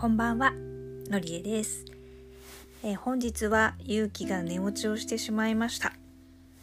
こんばんは。のりえです、えー、本日は勇気が寝落ちをしてしまいました。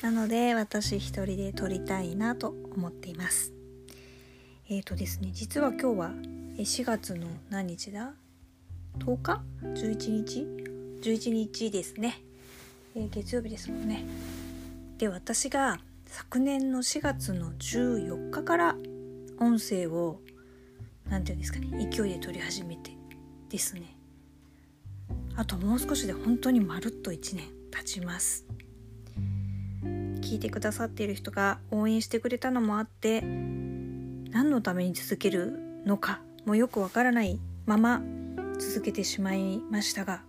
なので私一人で撮りたいなと思っています。えーとですね実は今日は4月の何日だ？10日 ?11 日 ?11 日ですね、えー、月曜日ですもんね。で私が昨年の4月の14日から音声を何て言うんですかね勢いで撮り始めてですね。あともう少しで本当にまるっと1年経ちます。聞いてくださっている人が応援してくれたのもあって何のために続けるのかもよくわからないまま続けてしまいましたが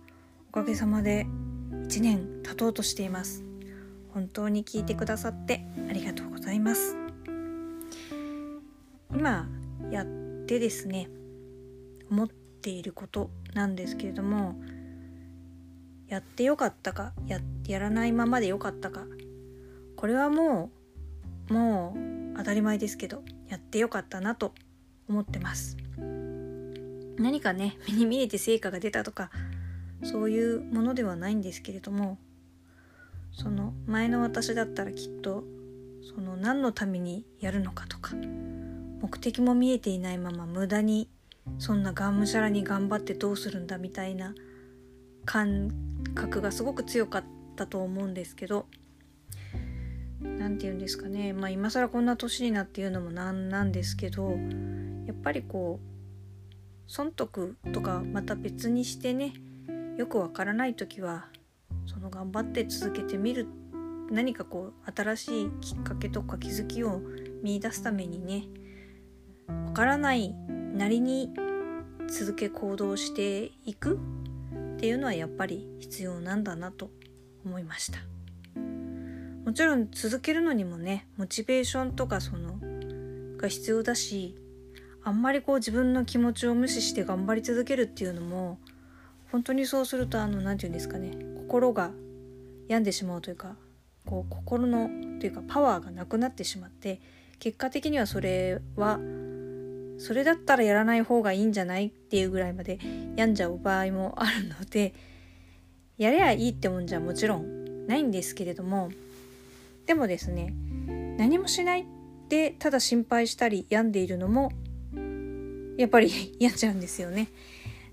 おかげさまで1年経とうとしています。本当に聞いてくださってありがとうございます。今やってですね思っていることなんですけれどもやってよかったかややらないままでよかったか。これはもうもう当たり前ですけどやってよかったなと思ってます。何かね目に見えて成果が出たとかそういうものではないんですけれどもその前の私だったらきっとその何のためにやるのかとか目的も見えていないまま無駄にそんながむしゃらに頑張ってどうするんだみたいな感覚がすごく強かったと思うんですけど何て言うんですかね。まあ今更こんな年になって言うのもなんなんですけどやっぱりこう損得とかまた別にしてねよくわからない時はその頑張って続けてみる何かこう新しいきっかけとか気づきを見いだすためにねわからないなりに続け行動していくっていうのはやっぱり必要なんだなと思いました。もちろん続けるのにもねモチベーションとかそのが必要だしあんまりこう自分の気持ちを無視して頑張り続けるっていうのも本当にそうするとあの何て言うんですかね心が病んでしまうというかこう心のというかパワーがなくなってしまって結果的にはそれはそれだったらやらない方がいいんじゃない？っていうぐらいまで病んじゃう場合もあるのでやればいいってもんじゃもちろんないんですけれどもでもですね何もしないでただ心配したり病んでいるのもやっぱり病んじゃうんですよね。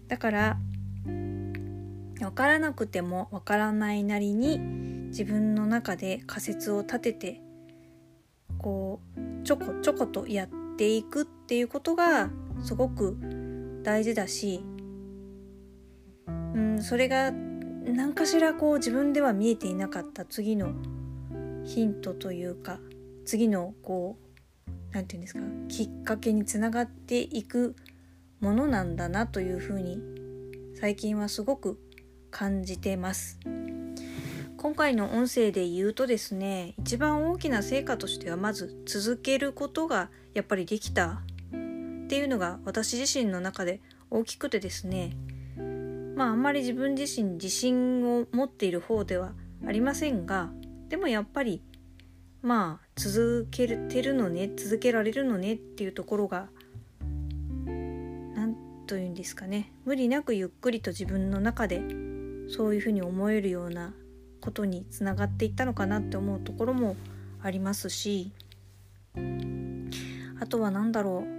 だから分からなくても分からないなりに自分の中で仮説を立ててこうちょこちょことやってっていくっていうことがすごく大事だし、うん、それが何かしらこう自分では見えていなかった次のヒントというか次のこう何て言うんですかきっかけにつながっていくものなんだなというふうに最近はすごく感じてます。今回の音声で言うとですね一番大きな成果としてはまず続けることがやっぱりできた。っていうのが私自身の中で大きくてですね。まああんまり自分自身自信を持っている方ではありませんがでもやっぱりまあ続けてるのね続けられるのねっていうところが何と言うんですかね。無理なくゆっくりと自分の中でそういうふうに思えるようなことにつながっていったのかなって思うところもありますしあとは何だろう。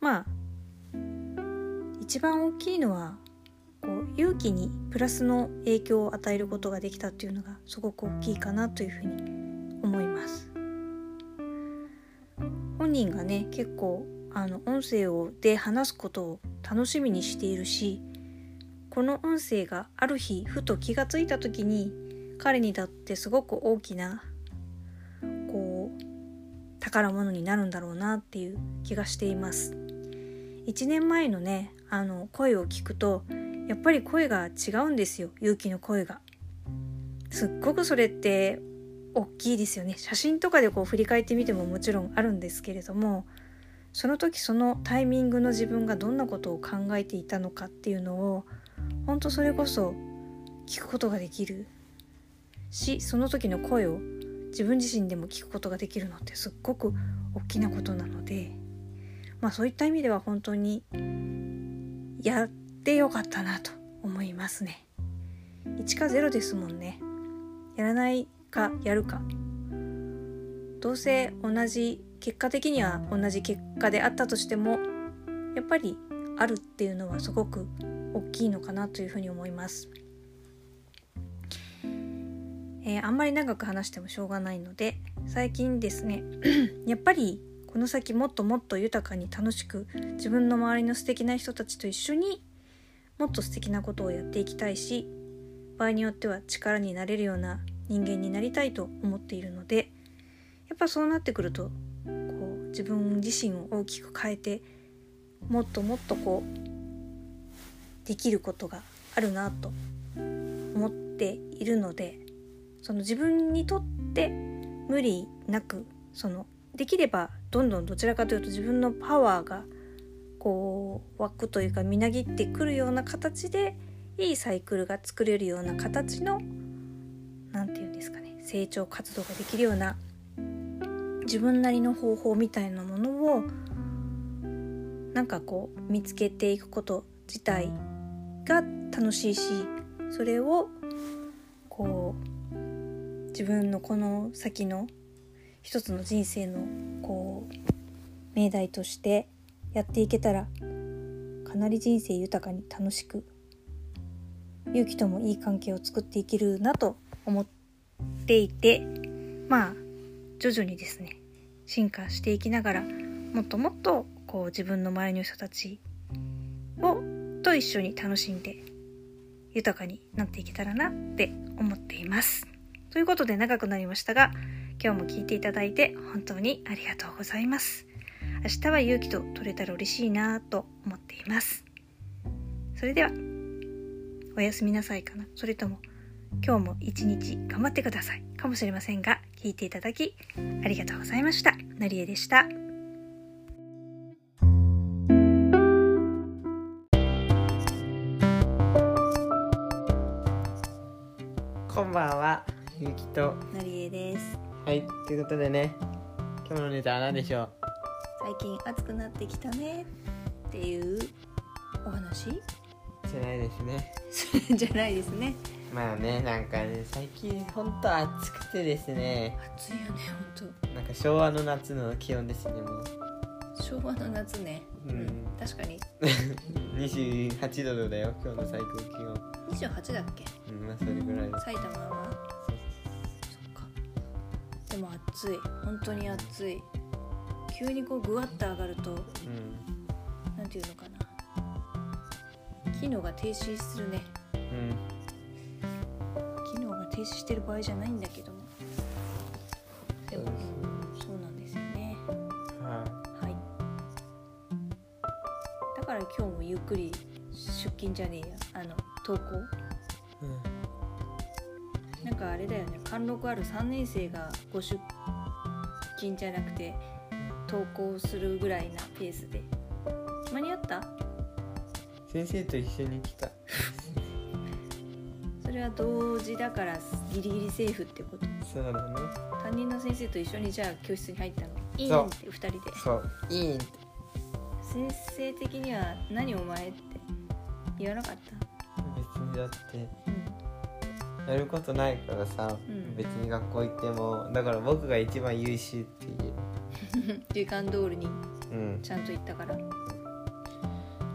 まあ一番大きいのはこう勇気にプラスの影響を与えることができたっていうのがすごく大きいかなというふうに思います。本人がね結構あの音声をで話すことを楽しみにしているしこの音声がある日ふと気がついた時に彼にとってすごく大きなこう宝物になるんだろうなっていう気がしています。1年前のねあの声を聞くとやっぱり声が違うんですよ勇気の声が。すっごくそれって大きいですよね。写真とかでこう振り返ってみてももちろんあるんですけれどもその時そのタイミングの自分がどんなことを考えていたのかっていうのを本当それこそ聞くことができる。しその時の声を自分自身でも聞くことができるのってすっごく大きなことなのでまあそういった意味では本当にやってよかったなと思いますね。1か0ですもんね。やらないかやるか。どうせ同じ結果的には同じ結果であったとしてもやっぱりあるっていうのはすごく大きいのかなというふうに思います。えー、あんまり長く話してもしょうがないので最近ですね やっぱりこの先もっともっと豊かに楽しく自分の周りの素敵な人たちと一緒にもっと素敵なことをやっていきたいし場合によっては力になれるような人間になりたいと思っているのでやっぱそうなってくるとこう自分自身を大きく変えてもっともっとこうできることがあるなと思っているのでその自分にとって無理なくそのできればどんどんどちらかというと自分のパワーがこう湧くというかみなぎってくるような形でいいサイクルが作れるような形の何て言うんですかね成長活動ができるような自分なりの方法みたいなものをなんかこう見つけていくこと自体が楽しいしそれをこう自分のこの先の一つの人生のこう命題としてやっていけたらかなり人生豊かに楽しく勇気ともいい関係を作っていけるなと思っていてまあ徐々にですね進化していきながらもっともっとこう自分の周りの人たちをと一緒に楽しんで豊かになっていけたらなって思っています。ということで長くなりましたが今日も聞いていただいて本当にありがとうございます。明日は勇気と取れたら嬉しいなと思っています。それではおやすみなさいかなそれとも今日も一日頑張ってくださいかもしれませんが聞いていただきありがとうございました。なりえでした。んばんは、ゆきと。なりえです。はい、ということでね、今日のネタは何でしょう？最近暑くなってきたねっていうお話？じゃないですね。じゃないですね。まあね、なんかね、最近ほんと暑くてですね、暑いよね、本なんか昭和の夏の気温ですね、もう。当。昭和の夏ね。うん確かに。28度だよ、今日の最高気温。28だっけ？うん、まあそれぐらい。埼玉は？そっか。でも暑い。本当に暑い。急にこうぐわっと上がると、うん。なんていうのかな。機能が停止するね。うん。機能が停止してる場合じゃないんだけども。でも、そうですうんそうなんですよね。ははい。だから今日もゆっくり出勤じゃねえやあの登校い。うん。なんかあれだよね貫禄ある3年生がご出勤じゃなくて登校するぐらいなペースで間に合った？先生と一緒に来た。それは同時だからギリギリセーフってこと？そうだね。担任の先生と一緒にじゃあ教室に入ったの？いいんって2人で？そう。いいんって。先生的には「何お前」って言わなかった？別にだって。うん。やることないからさ、うん。別に学校行っても。だから僕が一番優秀っていう。時間通りにうん。ちゃんと言ったから。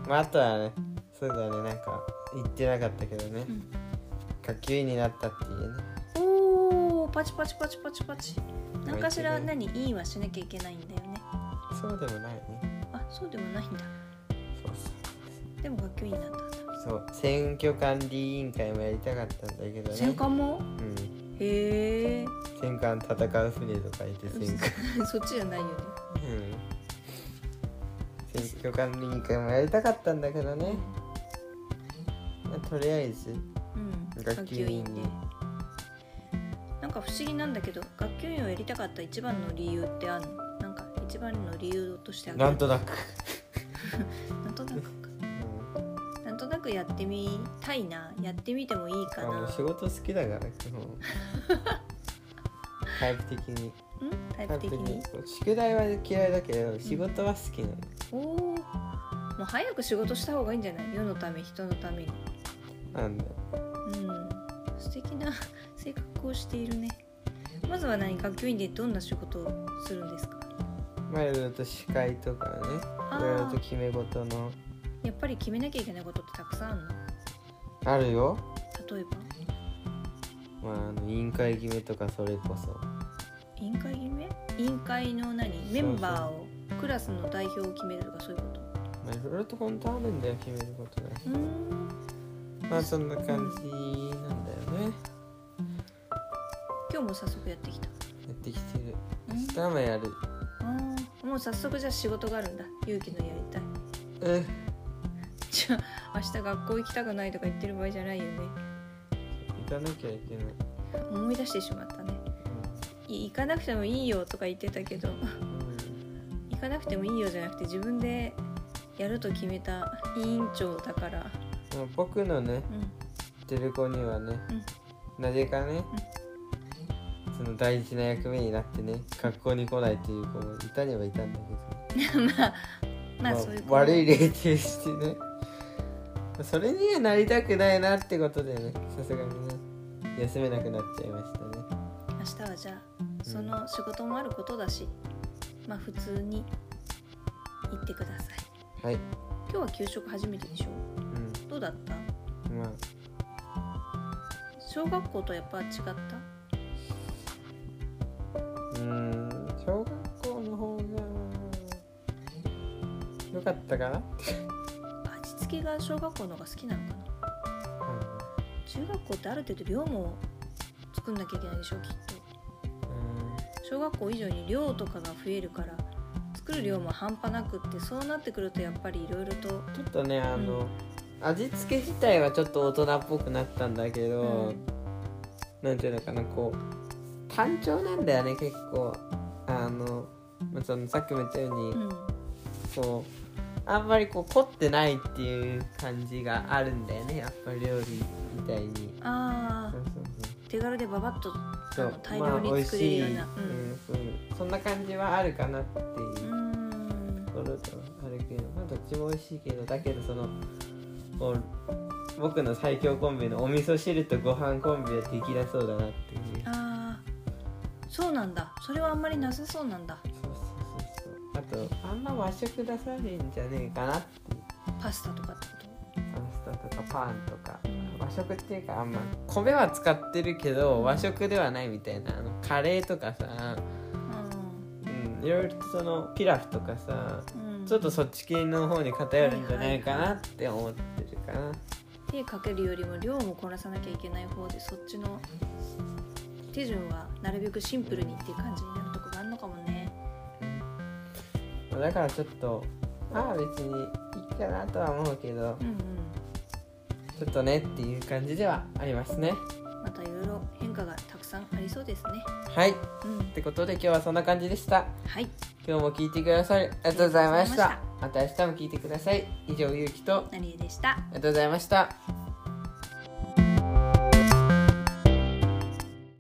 まああとはねそうだねなんか言ってなかったけどね、うん。学級委員になったっていうね。おーパチパチパチパチパチ。何かしら何委員はしなきゃいけないんだよね。そうでもないね。あそうでもないんだ。そうでも学級委員になった。んだそう選挙管理委員会もやりたかったんだけどね。戦艦も？うん。へえ。戦艦戦う船とか言って戦艦 そっちじゃないよね。うん。選挙管理委員会もやりたかったんだけどね、まあとりあえずうん。学級委員ねなんか不思議なんだけど学級委員をやりたかった一番の理由ってあるの？なんか一番の理由としてある？なんとなく、なんとなくくやってみたいなやってみてもいいかな。う仕事好きだから基本タイプ的にんタイプ的に宿題は嫌いだけど仕事は好きなの、おおもう早く仕事した方がいいんじゃない？世のため人のために。なんだようん。素敵な性格をしているね。まずは何学級委員でどんな仕事をするんですか？まあいろいろと司会とかねいろいろと決め事のやっぱり決めなきゃいけないことってたくさんあるの？あるよ。例えば？まああの委員会決めとかそれこそ。委員会決め？委員会の何？メンバーをクラスの代表を決めるとかそういうこと？まあいろいろと本当あるんだよ決めることがうーん。まあそんな感じなんだよね。今日も早速やってきた。やってきてる。うん。明日もやる。あー。もう早速じゃあ仕事があるんだ。勇気のやりたいえじゃあ明日学校行きたくないとか言ってる場合じゃないよね。行かなきゃいけない。思い出してしまったね。い行かなくてもいいよとか言ってたけど。うん。行かなくてもいいよじゃなくて自分でやると決めた委員長だから。まあ僕のねうん。知ってる子にはね、なぜかね、その大事な役目になってね学校に来ないっていう子もいたにはいたんだけど、まあまあそういう子悪い例としてねそれにはなりたくないなってことでねさすがにね休めなくなっちゃいましたね。明日はじゃあその仕事もあることだし、まあ普通に行ってください。はい。今日は給食初めてでしょ？うん。どうだった？まあ。小学校とやっぱ違った？うーん小学校の方が良かったかな味付けが小学校の方が好きなのかな？中学校ってある程度量も作んなきゃいけないでしょきっと。うん小学校以上に量とかが増えるから作る量も半端なくってそうなってくるとやっぱりいろいろとちょっとねあの、味付け自体はちょっと大人っぽくなったんだけど、うん。なんていうのかなこう単調なんだよね結構。あの、まあ、そのさっきも言ったように、うん。こうあんまりこう凝ってないっていう感じがあるんだよね。やっぱ料理みたいに。ああそうそう手軽でババッとそう。大量に作れるような、まあ美味しい。うん。そう。そんな感じはあるかなっていううんうん。ところとあるけど。まあどっちも美味しいけどだけどそのこう僕の最強コンビのお味噌汁とご飯コンビはできなそうだなっていう。ああそうなんだ。それはあんまりなさそうなんだとあんま和食出されんじゃねえかなってパスタとかってこパスタとかパンとか。うん和食っていうかあんま米は使ってるけど和食ではないみたいな。あのカレーとかさ、とうん、いろいろとそのピラフとかさうん、うん、ちょっとそっち系の方に偏るんじゃないかなって思ってるかな、手かけるよりも量もこなさなきゃいけない方でそっちの手順はなるべくシンプルにっていう感じになるとだからちょっとまあ別にいいかなとは思うけどうんうんちょっとねっていう感じではありますね。またいろいろ変化がたくさんありそうですね。はい。っうん。てことで今日はそんな感じでした。はい。今日も聞いてくださりありがとうございました。ありまた。明日も聞いてください。以上ゆうきと。あ何でした。りがとうございました